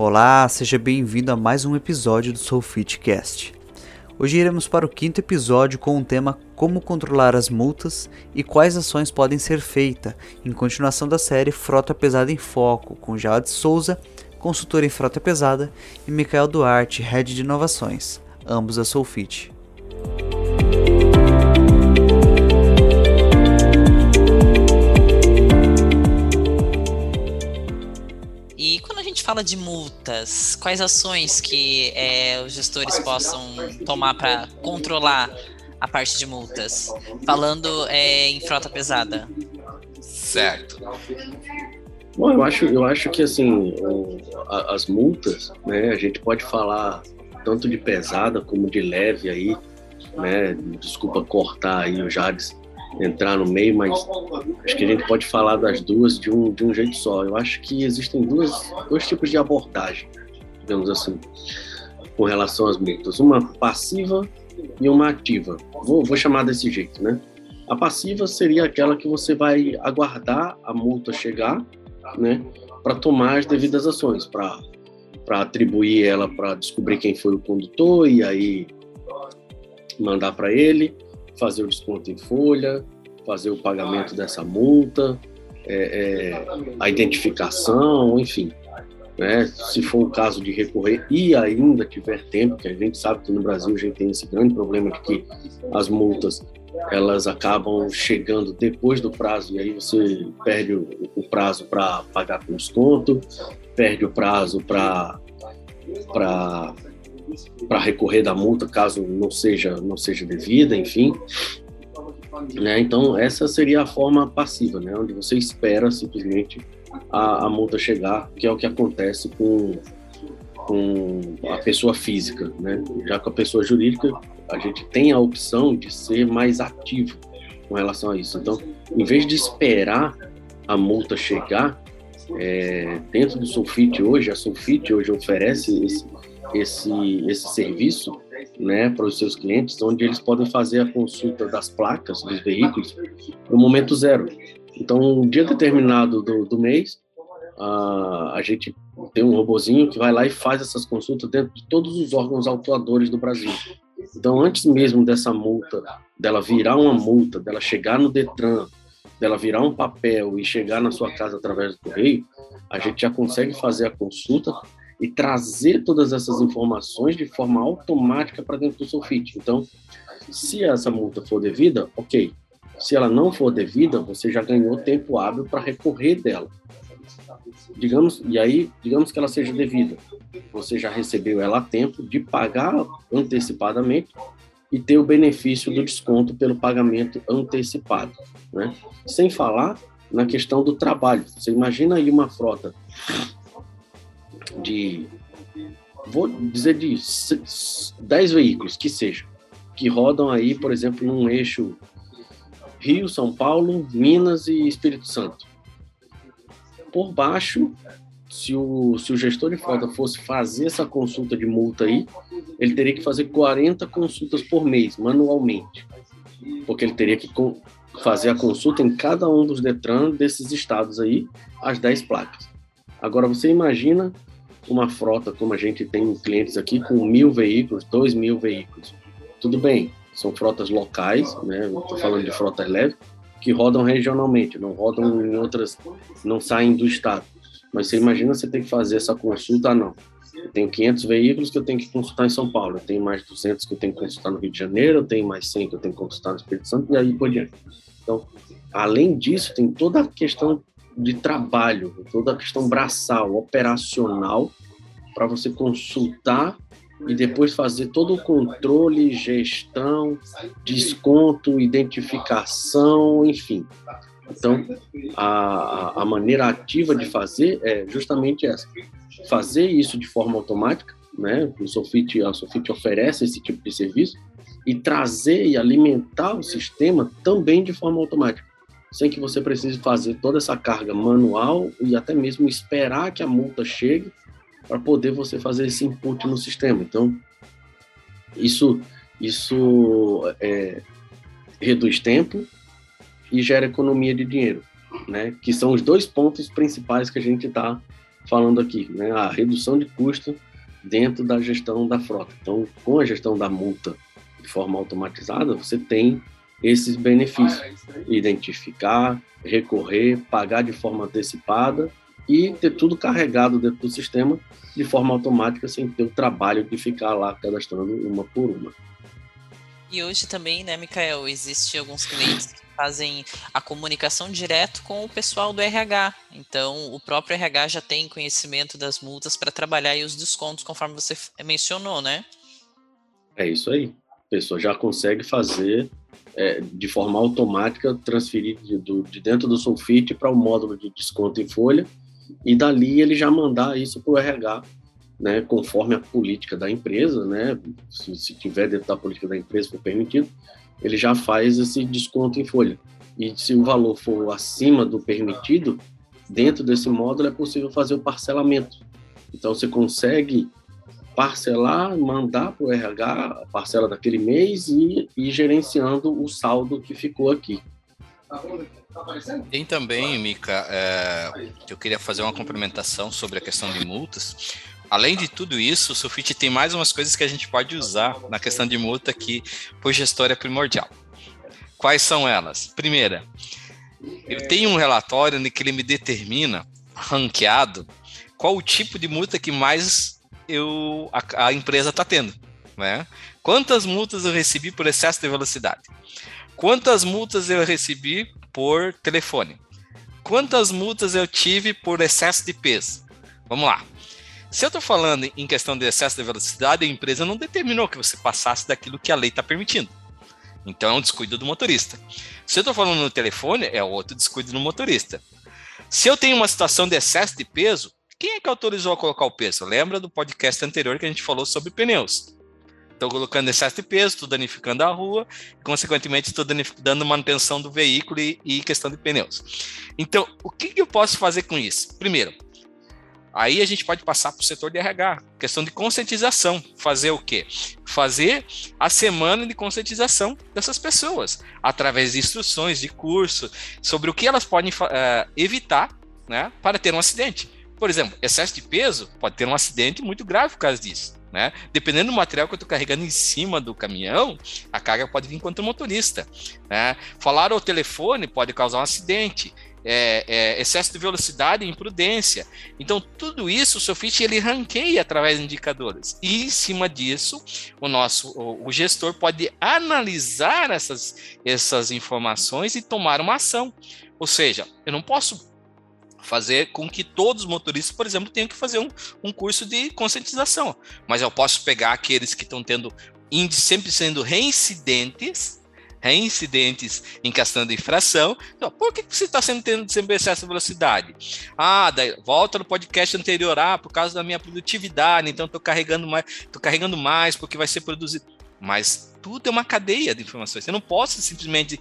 Olá, seja bem-vindo a mais um episódio do Soulfitcast. Hoje iremos para o quinto episódio com o tema Como controlar as multas e quais ações podem ser feitas, em continuação da série Frota Pesada em Foco, com Jade Souza, consultor em frota pesada, e Michael Duarte, head de inovações, ambos da Soulfit. Fala de multas, quais ações que é, os gestores possam tomar para controlar a parte de multas? Falando é, em frota pesada. Certo. Bom, eu acho, eu acho que assim, as multas, né, a gente pode falar tanto de pesada como de leve aí, né? Desculpa cortar aí o Jades entrar no meio, mas acho que a gente pode falar das duas de um, de um jeito só. Eu acho que existem duas, dois tipos de abordagem, digamos assim, com relação às multas. Uma passiva e uma ativa. Vou, vou chamar desse jeito, né? A passiva seria aquela que você vai aguardar a multa chegar, né, para tomar as devidas ações, para para atribuir ela para descobrir quem foi o condutor e aí mandar para ele fazer o desconto em folha, fazer o pagamento dessa multa, é, é, a identificação, enfim. Né? Se for o caso de recorrer e ainda tiver tempo, que a gente sabe que no Brasil a gente tem esse grande problema de que as multas elas acabam chegando depois do prazo e aí você perde o, o prazo para pagar com desconto, perde o prazo para para para recorrer da multa caso não seja não seja devida, enfim. Né? Então essa seria a forma passiva, né? onde você espera simplesmente a, a multa chegar, que é o que acontece com com a pessoa física, né? Já com a pessoa jurídica, a gente tem a opção de ser mais ativo com relação a isso. Então, em vez de esperar a multa chegar, é, dentro do Sulfite hoje, a Sulfite hoje oferece esse, esse, esse serviço né, para os seus clientes, onde eles podem fazer a consulta das placas dos veículos no momento zero. Então, um dia determinado do, do mês, a, a gente tem um robozinho que vai lá e faz essas consultas dentro de todos os órgãos autuadores do Brasil. Então, antes mesmo dessa multa, dela virar uma multa, dela chegar no Detran, dela virar um papel e chegar na sua casa através do correio, a gente já consegue fazer a consulta e trazer todas essas informações de forma automática para dentro do Sulfite. Então, se essa multa for devida, ok. Se ela não for devida, você já ganhou tempo hábil para recorrer dela. Digamos, e aí, digamos que ela seja devida. Você já recebeu ela a tempo de pagar antecipadamente e ter o benefício do desconto pelo pagamento antecipado, né? Sem falar na questão do trabalho. Você imagina aí uma frota de, vou dizer de 10 veículos que sejam, que rodam aí, por exemplo, num eixo Rio, São Paulo, Minas e Espírito Santo. Por baixo, se o, se o gestor de frota fosse fazer essa consulta de multa aí, ele teria que fazer 40 consultas por mês, manualmente. Porque ele teria que fazer a consulta em cada um dos Detran desses estados aí, as 10 placas. Agora, você imagina uma frota como a gente tem clientes aqui com mil veículos, dois mil veículos. Tudo bem, são frotas locais, né? Estou falando de frotas leves, que rodam regionalmente, não rodam em outras, não saem do estado. Mas você imagina você tem que fazer essa consulta, ah, não. Eu tenho 500 veículos que eu tenho que consultar em São Paulo, eu tenho mais 200 que eu tenho que consultar no Rio de Janeiro, eu tenho mais 100 que eu tenho que consultar no Espírito Santo e aí por diante. Então, além disso, tem toda a questão de trabalho, toda a questão braçal, operacional, para você consultar e depois fazer todo o controle, gestão, desconto, identificação, enfim. Então, a, a maneira ativa de fazer é justamente essa: fazer isso de forma automática, né? O Sofit, a Sofit oferece esse tipo de serviço e trazer e alimentar o sistema também de forma automática sem que você precise fazer toda essa carga manual e até mesmo esperar que a multa chegue para poder você fazer esse input no sistema. Então, isso, isso é, reduz tempo e gera economia de dinheiro, né? Que são os dois pontos principais que a gente está falando aqui, né? A redução de custo dentro da gestão da frota. Então, com a gestão da multa de forma automatizada, você tem esses benefícios: identificar, recorrer, pagar de forma antecipada e ter tudo carregado dentro do sistema de forma automática, sem ter o trabalho de ficar lá cadastrando uma por uma. E hoje também, né, Mikael, existe alguns clientes que fazem a comunicação direto com o pessoal do RH. Então, o próprio RH já tem conhecimento das multas para trabalhar e os descontos, conforme você mencionou, né? É isso aí. A pessoa já consegue fazer é, de forma automática, transferir de, do, de dentro do Sulfite para o módulo de desconto em folha e dali ele já mandar isso para o RH, né, conforme a política da empresa, né, se, se tiver dentro da política da empresa for permitido, ele já faz esse desconto em folha. E se o valor for acima do permitido, dentro desse módulo é possível fazer o parcelamento. Então você consegue parcelar, mandar para o RH a parcela daquele mês e ir gerenciando o saldo que ficou aqui. Tem também, Mica, é, eu queria fazer uma complementação sobre a questão de multas. Além de tudo isso, o Sulfite tem mais umas coisas que a gente pode usar na questão de multa que o gestor é primordial. Quais são elas? Primeira, eu tenho um relatório em que ele me determina, ranqueado, qual o tipo de multa que mais eu, a, a empresa está tendo. Né? Quantas multas eu recebi por excesso de velocidade? Quantas multas eu recebi por telefone? Quantas multas eu tive por excesso de peso? Vamos lá. Se eu estou falando em questão de excesso de velocidade, a empresa não determinou que você passasse daquilo que a lei está permitindo. Então é um descuido do motorista. Se eu estou falando no telefone, é outro descuido do motorista. Se eu tenho uma situação de excesso de peso, quem é que autorizou a colocar o peso? Lembra do podcast anterior que a gente falou sobre pneus? Estou colocando excesso de peso, estou danificando a rua, e, consequentemente estou dando manutenção do veículo e, e, questão de pneus. Então, o que, que eu posso fazer com isso? Primeiro, aí a gente pode passar para o setor de RH, questão de conscientização. Fazer o quê? Fazer a semana de conscientização dessas pessoas, através de instruções, de curso, sobre o que elas podem uh, evitar né, para ter um acidente. Por exemplo, excesso de peso pode ter um acidente muito grave por causa disso. Né? Dependendo do material que eu estou carregando em cima do caminhão, a carga pode vir contra o motorista. Né? Falar ao telefone pode causar um acidente. É, é, excesso de velocidade e imprudência. Então, tudo isso o Sofit ele ranqueia através de indicadores. E em cima disso, o nosso o, o gestor pode analisar essas, essas informações e tomar uma ação. Ou seja, eu não posso fazer com que todos os motoristas, por exemplo, tenham que fazer um, um curso de conscientização. Mas eu posso pegar aqueles que estão tendo índice sempre sendo reincidentes, reincidentes em questão de infração. Então, por que você está sendo tendo sempre excesso de velocidade? Ah, daí, volta no podcast anterior, ah, por causa da minha produtividade, então estou carregando mais, estou carregando mais porque vai ser produzido. Mas tudo é uma cadeia de informações. Eu não posso simplesmente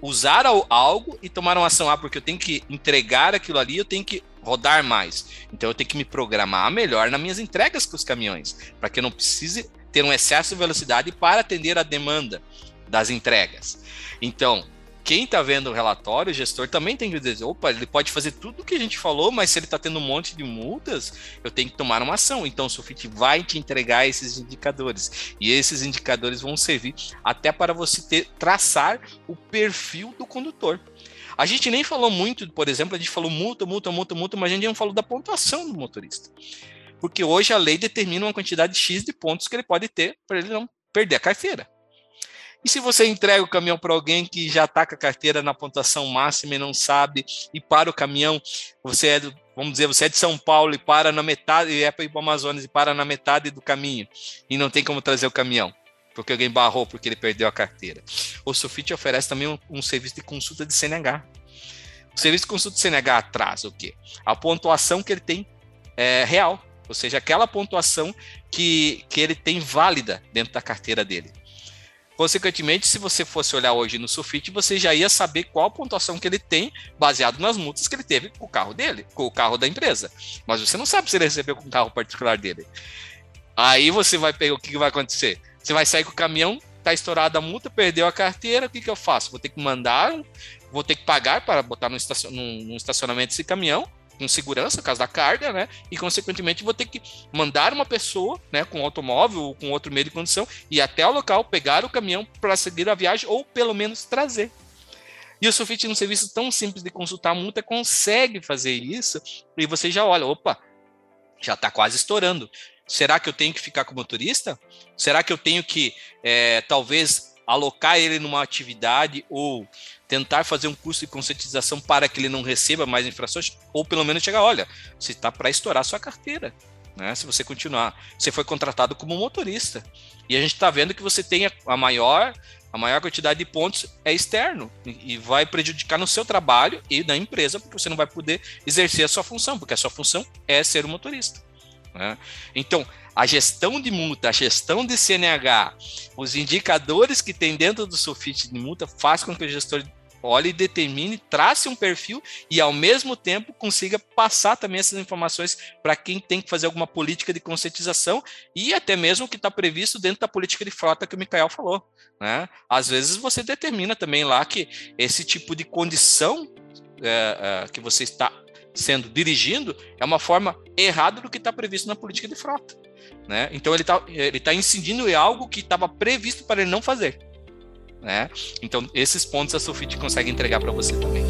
usar algo e tomar uma ação. Ah, porque eu tenho que entregar aquilo ali, eu tenho que rodar mais. Então eu tenho que me programar melhor nas minhas entregas com os caminhões, para que eu não precise ter um excesso de velocidade para atender a demanda das entregas. Então, quem está vendo o relatório, o gestor também tem que dizer, opa, ele pode fazer tudo o que a gente falou, mas se ele está tendo um monte de multas, eu tenho que tomar uma ação. Então o Sufit vai te entregar esses indicadores. E esses indicadores vão servir até para você ter, traçar o perfil do condutor. A gente nem falou muito, por exemplo, a gente falou multa, multa, multa, multa, mas a gente não falou da pontuação do motorista. Porque hoje a lei determina uma quantidade X de pontos que ele pode ter para ele não perder a carteira. E se você entrega o caminhão para alguém que já está com a carteira na pontuação máxima e não sabe, e para o caminhão, você é vamos dizer, você é de São Paulo e para na metade, e é para ir para o Amazonas e para na metade do caminho, e não tem como trazer o caminhão, porque alguém barrou porque ele perdeu a carteira. O Sufit oferece também um, um serviço de consulta de CNH. O serviço de consulta de CNH traz o quê? A pontuação que ele tem é, real, ou seja, aquela pontuação que, que ele tem válida dentro da carteira dele. Consequentemente, se você fosse olhar hoje no Sulfite, você já ia saber qual a pontuação que ele tem, baseado nas multas que ele teve com o carro dele, com o carro da empresa. Mas você não sabe se ele recebeu com o carro particular dele. Aí você vai pegar o que vai acontecer? Você vai sair com o caminhão, tá estourada a multa, perdeu a carteira, o que, que eu faço? Vou ter que mandar, vou ter que pagar para botar no estacionamento esse caminhão, com segurança, causa da carga, né? E, consequentemente, vou ter que mandar uma pessoa, né, com automóvel ou com outro meio de condução, ir até o local, pegar o caminhão para seguir a viagem ou, pelo menos, trazer. E o Sofit, num serviço tão simples de consultar a multa, consegue fazer isso e você já olha, opa, já está quase estourando. Será que eu tenho que ficar com o motorista? Será que eu tenho que, é, talvez, alocar ele numa atividade ou tentar fazer um curso de conscientização para que ele não receba mais infrações? Ou pelo menos chegar, olha, você está para estourar sua carteira. Né? Se você continuar, você foi contratado como motorista. E a gente está vendo que você tem a maior a maior quantidade de pontos é externo e vai prejudicar no seu trabalho e na empresa, porque você não vai poder exercer a sua função, porque a sua função é ser um motorista. Né? Então, a gestão de multa, a gestão de CNH, os indicadores que tem dentro do Sofit de multa faz com que o gestor olhe, determine, trace um perfil e, ao mesmo tempo, consiga passar também essas informações para quem tem que fazer alguma política de conscientização e até mesmo o que está previsto dentro da política de frota que o Mikael falou. Né? Às vezes você determina também lá que esse tipo de condição é, é, que você está sendo dirigindo é uma forma errada do que está previsto na política de frota. Né? Então ele está ele tá incidindo em algo que estava previsto para ele não fazer. Né? Então, esses pontos a Sulfite consegue entregar para você também.